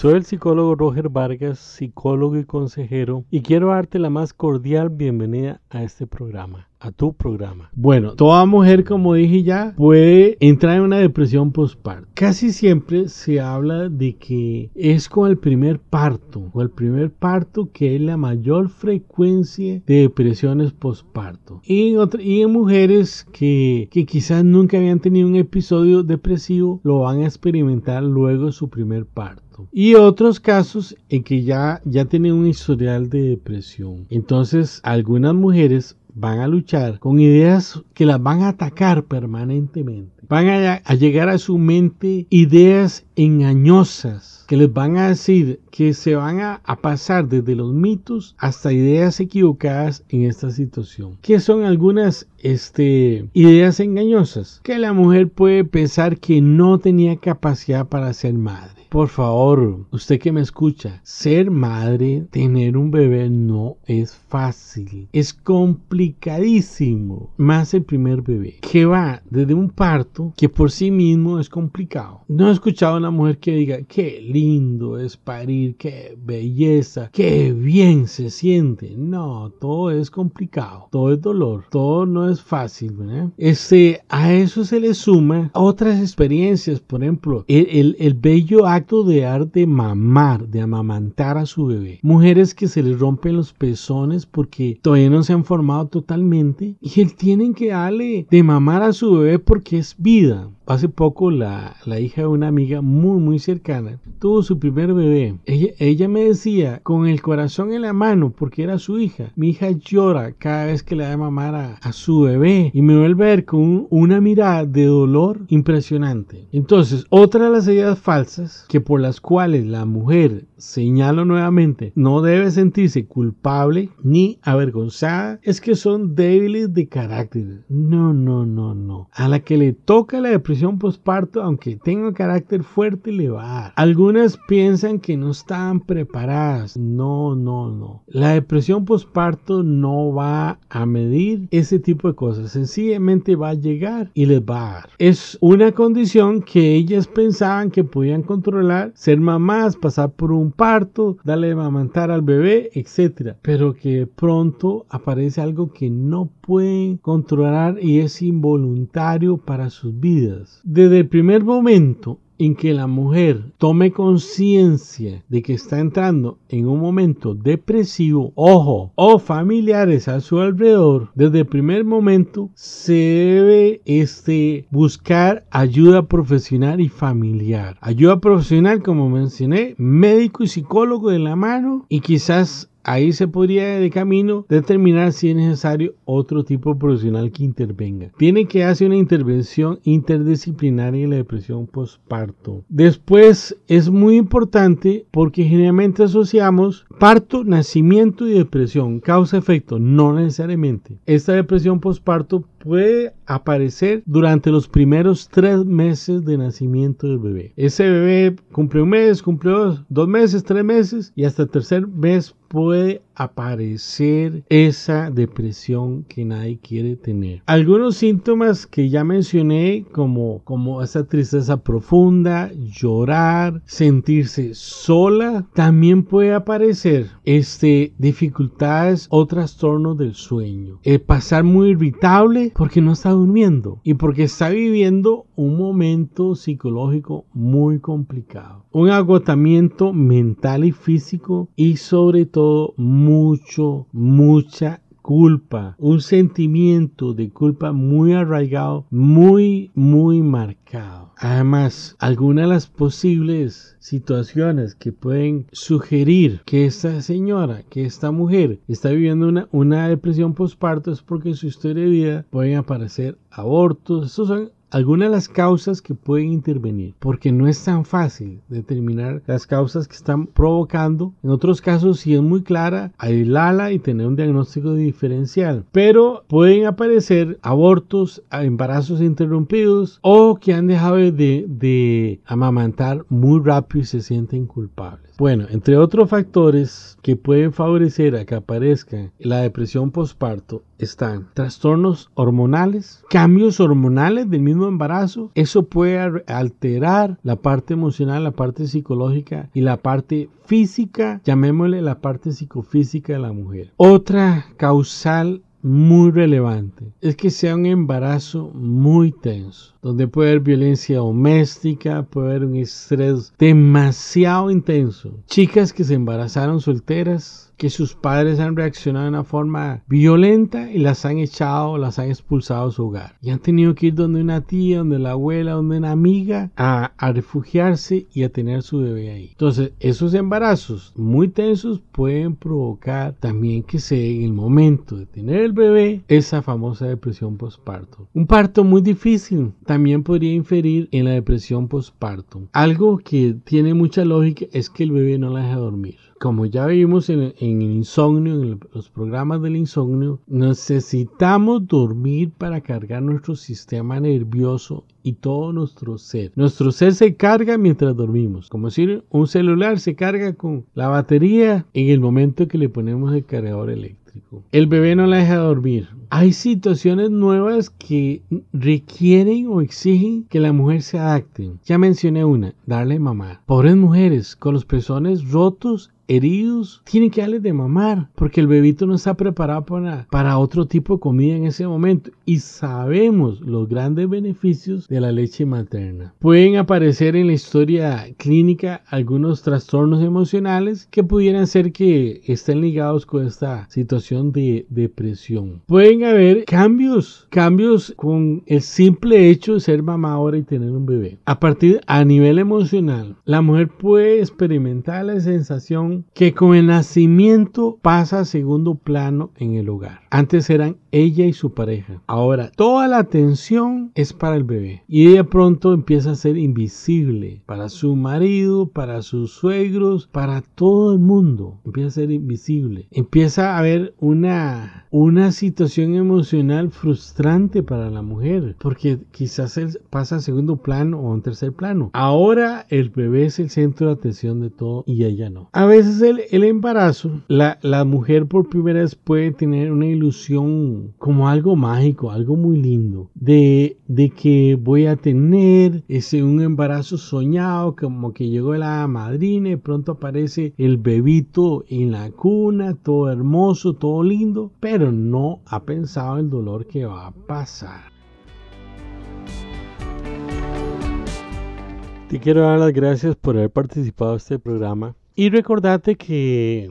Soy el psicólogo Roger Vargas, psicólogo y consejero, y quiero darte la más cordial bienvenida a este programa a tu programa. Bueno, toda mujer, como dije ya, puede entrar en una depresión postparto. Casi siempre se habla de que es con el primer parto, o el primer parto que es la mayor frecuencia de depresiones postparto. Y en, mujeres que, que quizás nunca habían tenido un episodio depresivo, lo van a experimentar luego de su primer parto. Y otros casos en que ya, ya tienen un historial de depresión. Entonces, algunas mujeres van a luchar con ideas que las van a atacar permanentemente. Van a, llegar a su mente ideas engañosas que les van a decir que se van a, pasar desde los mitos hasta ideas equivocadas en esta situación. ¿Qué son algunas este, ideas engañosas? Que la mujer puede pensar que no tenía capacidad para ser madre por favor, usted que me escucha, ser madre, tener un bebé no es fácil, es complicadísimo, más el primer bebé, que va desde un parto que por sí mismo es complicado. No he escuchado a una mujer que diga, qué lindo es parir, qué belleza, qué bien se siente. No, todo es complicado, todo es dolor, todo no es fácil. Este, a eso se le suma otras experiencias, por ejemplo, el, el, el bello acto de arte de mamar, de amamantar a su bebé. Mujeres que se les rompen los pezones porque todavía no se han formado totalmente y él tienen que darle de mamar a su bebé porque es vida. Hace poco la, la, hija de una amiga muy muy cercana tuvo su primer bebé. Ella, ella, me decía con el corazón en la mano porque era su hija. Mi hija llora cada vez que le da mamar a, a su bebé y me vuelve a ver con una mirada de dolor impresionante. Entonces, otra de las ideas falsas que por las cuales la mujer, señalo nuevamente, no debe sentirse culpable ni avergonzada es que son débiles de carácter. No, no, no, no. A la que le toca la depresión postparto, aunque tenga carácter fuerte, le va a dar. Algunas piensan que no están preparadas. No, no, no. La depresión postparto no va a medir ese tipo de cosas. Sencillamente va a llegar y les va a dar. Es una condición que ellas pensaban que podían controlar ser mamás, pasar por un parto, darle mamantar al bebé, etc. Pero que pronto aparece algo que no pueden controlar y es involuntario para sus vidas. Desde el primer momento en que la mujer tome conciencia de que está entrando en un momento depresivo, ojo, o familiares a su alrededor, desde el primer momento se debe este, buscar ayuda profesional y familiar. Ayuda profesional, como mencioné, médico y psicólogo de la mano y quizás Ahí se podría de camino determinar si es necesario otro tipo profesional que intervenga. Tiene que hacer una intervención interdisciplinaria en la depresión postparto. Después es muy importante porque generalmente asociamos parto, nacimiento y depresión, causa-efecto, no necesariamente. Esta depresión postparto puede aparecer durante los primeros tres meses de nacimiento del bebé. Ese bebé cumple un mes, cumple dos, dos meses, tres meses y hasta el tercer mes puede aparecer esa depresión que nadie quiere tener. Algunos síntomas que ya mencioné como, como esa tristeza profunda, llorar, sentirse sola, también puede aparecer este, dificultades o trastornos del sueño. El pasar muy irritable porque no está durmiendo y porque está viviendo un momento psicológico muy complicado. Un agotamiento mental y físico y sobre todo mucho, mucha culpa, un sentimiento de culpa muy arraigado, muy, muy marcado. Además, algunas de las posibles situaciones que pueden sugerir que esta señora, que esta mujer está viviendo una, una depresión postparto es porque en su historia de vida pueden aparecer abortos. Estos son algunas de las causas que pueden intervenir, porque no es tan fácil determinar las causas que están provocando. En otros casos, si es muy clara, aislarla y tener un diagnóstico diferencial. Pero pueden aparecer abortos, embarazos interrumpidos o que han dejado de, de amamantar muy rápido y se sienten culpables. Bueno, entre otros factores que pueden favorecer a que aparezca la depresión postparto están trastornos hormonales, cambios hormonales del mismo mismo embarazo, eso puede alterar la parte emocional, la parte psicológica y la parte física, llamémosle la parte psicofísica de la mujer. Otra causal muy relevante es que sea un embarazo muy tenso, donde puede haber violencia doméstica, puede haber un estrés demasiado intenso. Chicas que se embarazaron solteras que sus padres han reaccionado de una forma violenta y las han echado, las han expulsado de su hogar. Y han tenido que ir donde una tía, donde la abuela, donde una amiga a, a refugiarse y a tener su bebé ahí. Entonces, esos embarazos muy tensos pueden provocar también que se en el momento de tener el bebé esa famosa depresión postparto. Un parto muy difícil también podría inferir en la depresión postparto. Algo que tiene mucha lógica es que el bebé no la deja dormir como ya vimos en, el insomnio, en los programas del insomnio, necesitamos dormir para cargar nuestro sistema nervioso y todo nuestro ser. Nuestro ser se carga mientras dormimos. Como decir, un celular se carga con la batería en el momento que le ponemos el cargador eléctrico. El bebé no la deja dormir. Hay situaciones nuevas que requieren o exigen que la mujer se adapte. Ya mencioné una, darle mamar. Pobres mujeres con los pezones rotos heridos, tienen que darle de mamar, porque el bebito no está preparado para, para otro tipo de comida en ese momento. Y sabemos los grandes beneficios de la leche materna. Pueden aparecer en la historia clínica algunos trastornos emocionales que pudieran ser que estén ligados con esta situación de depresión. Pueden haber cambios, cambios con el simple hecho de ser mamá ahora y tener un bebé. A partir a nivel emocional, la mujer puede experimentar la sensación que con el nacimiento pasa a segundo plano en el hogar. Antes eran ella y su pareja. Ahora toda la atención es para el bebé y ella pronto empieza a ser invisible para su marido, para sus suegros, para todo el mundo. Empieza a ser invisible. Empieza a haber una, una situación emocional frustrante para la mujer porque quizás él pasa a segundo plano o en tercer plano. Ahora el bebé es el centro de atención de todo y ella no. A veces el, embarazo, la, la, mujer por primera vez puede tener una ilusión como algo mágico, algo muy lindo, de, de que voy a tener ese, un embarazo soñado, como que llegó la madrina y pronto aparece el bebito en la cuna, todo hermoso, todo lindo, pero no ha pensado el dolor que va a pasar. Te quiero dar las gracias por haber participado en este programa. Y recordate que